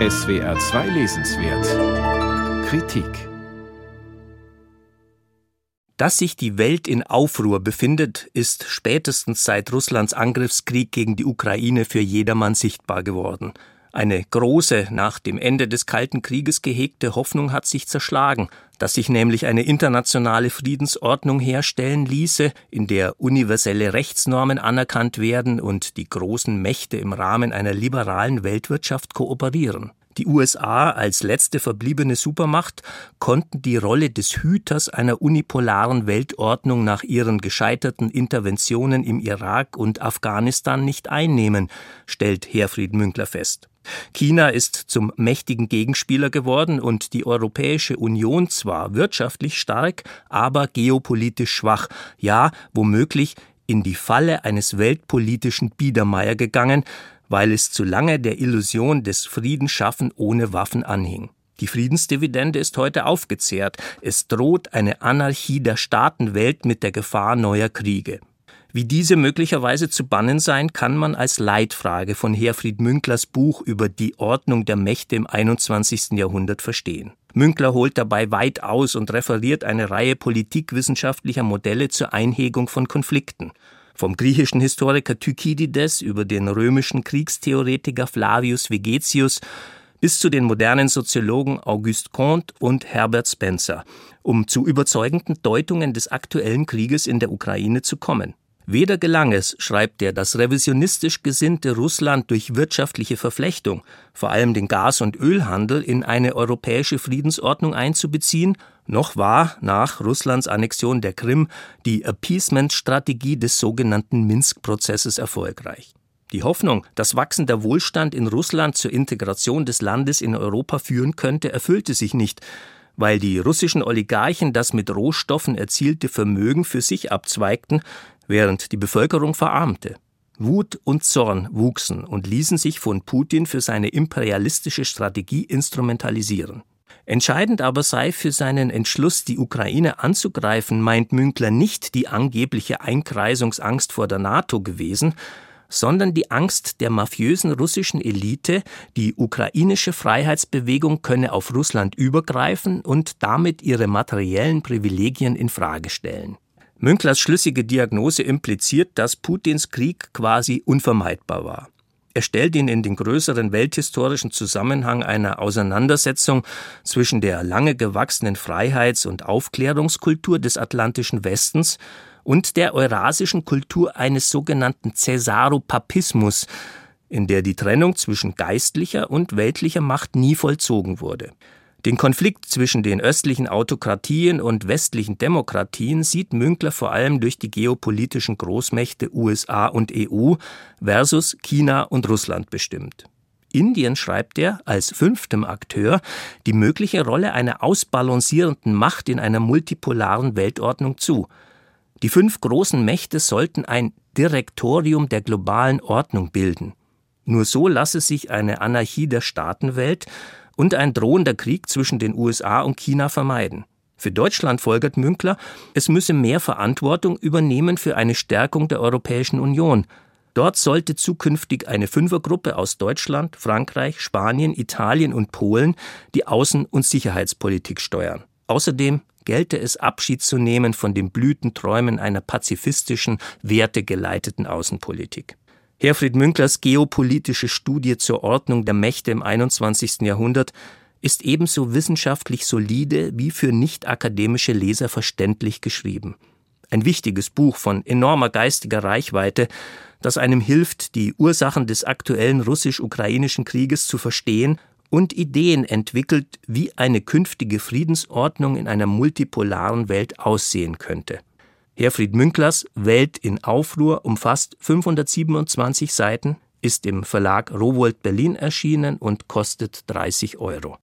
SWR 2 Lesenswert. Kritik. Dass sich die Welt in Aufruhr befindet, ist spätestens seit Russlands Angriffskrieg gegen die Ukraine für jedermann sichtbar geworden. Eine große, nach dem Ende des Kalten Krieges gehegte Hoffnung hat sich zerschlagen, dass sich nämlich eine internationale Friedensordnung herstellen ließe, in der universelle Rechtsnormen anerkannt werden und die großen Mächte im Rahmen einer liberalen Weltwirtschaft kooperieren. Die USA als letzte verbliebene Supermacht konnten die Rolle des Hüters einer unipolaren Weltordnung nach ihren gescheiterten Interventionen im Irak und Afghanistan nicht einnehmen, stellt Herfried Münkler fest. China ist zum mächtigen Gegenspieler geworden und die Europäische Union zwar wirtschaftlich stark, aber geopolitisch schwach, ja womöglich in die Falle eines weltpolitischen Biedermeier gegangen, weil es zu lange der Illusion des Friedensschaffen ohne Waffen anhing. Die Friedensdividende ist heute aufgezehrt. Es droht eine Anarchie der Staatenwelt mit der Gefahr neuer Kriege. Wie diese möglicherweise zu bannen sein, kann man als Leitfrage von Herfried Münklers Buch über die Ordnung der Mächte im 21. Jahrhundert verstehen. Münkler holt dabei weit aus und referiert eine Reihe politikwissenschaftlicher Modelle zur Einhegung von Konflikten. Vom griechischen Historiker Thukydides über den römischen Kriegstheoretiker Flavius Vegetius bis zu den modernen Soziologen Auguste Comte und Herbert Spencer, um zu überzeugenden Deutungen des aktuellen Krieges in der Ukraine zu kommen. Weder gelang es, schreibt er, das revisionistisch gesinnte Russland durch wirtschaftliche Verflechtung, vor allem den Gas- und Ölhandel, in eine europäische Friedensordnung einzubeziehen, noch war nach Russlands Annexion der Krim die Appeasement-Strategie des sogenannten Minsk-Prozesses erfolgreich. Die Hoffnung, dass wachsender Wohlstand in Russland zur Integration des Landes in Europa führen könnte, erfüllte sich nicht, weil die russischen Oligarchen das mit Rohstoffen erzielte Vermögen für sich abzweigten, während die Bevölkerung verarmte. Wut und Zorn wuchsen und ließen sich von Putin für seine imperialistische Strategie instrumentalisieren. Entscheidend aber sei für seinen Entschluss, die Ukraine anzugreifen, meint Münkler nicht die angebliche Einkreisungsangst vor der NATO gewesen, sondern die Angst der mafiösen russischen Elite, die ukrainische Freiheitsbewegung könne auf Russland übergreifen und damit ihre materiellen Privilegien in Frage stellen. Münklers schlüssige Diagnose impliziert, dass Putins Krieg quasi unvermeidbar war. Er stellt ihn in den größeren welthistorischen Zusammenhang einer Auseinandersetzung zwischen der lange gewachsenen Freiheits- und Aufklärungskultur des atlantischen Westens und der eurasischen Kultur eines sogenannten Cäsaropapismus, in der die Trennung zwischen geistlicher und weltlicher Macht nie vollzogen wurde. Den Konflikt zwischen den östlichen Autokratien und westlichen Demokratien sieht Münkler vor allem durch die geopolitischen Großmächte USA und EU versus China und Russland bestimmt. Indien schreibt er als fünftem Akteur die mögliche Rolle einer ausbalancierenden Macht in einer multipolaren Weltordnung zu. Die fünf großen Mächte sollten ein Direktorium der globalen Ordnung bilden. Nur so lasse sich eine Anarchie der Staatenwelt und ein drohender Krieg zwischen den USA und China vermeiden. Für Deutschland folgert Münkler, es müsse mehr Verantwortung übernehmen für eine Stärkung der Europäischen Union. Dort sollte zukünftig eine Fünfergruppe aus Deutschland, Frankreich, Spanien, Italien und Polen die Außen- und Sicherheitspolitik steuern. Außerdem gelte es Abschied zu nehmen von den Blütenträumen einer pazifistischen, wertegeleiteten Außenpolitik. Herfried Münklers geopolitische Studie zur Ordnung der Mächte im 21. Jahrhundert ist ebenso wissenschaftlich solide wie für nicht akademische Leser verständlich geschrieben. Ein wichtiges Buch von enormer geistiger Reichweite, das einem hilft, die Ursachen des aktuellen russisch-ukrainischen Krieges zu verstehen und Ideen entwickelt, wie eine künftige Friedensordnung in einer multipolaren Welt aussehen könnte. Herfried Münklers Welt in Aufruhr umfasst 527 Seiten, ist im Verlag Rowold Berlin erschienen und kostet 30 Euro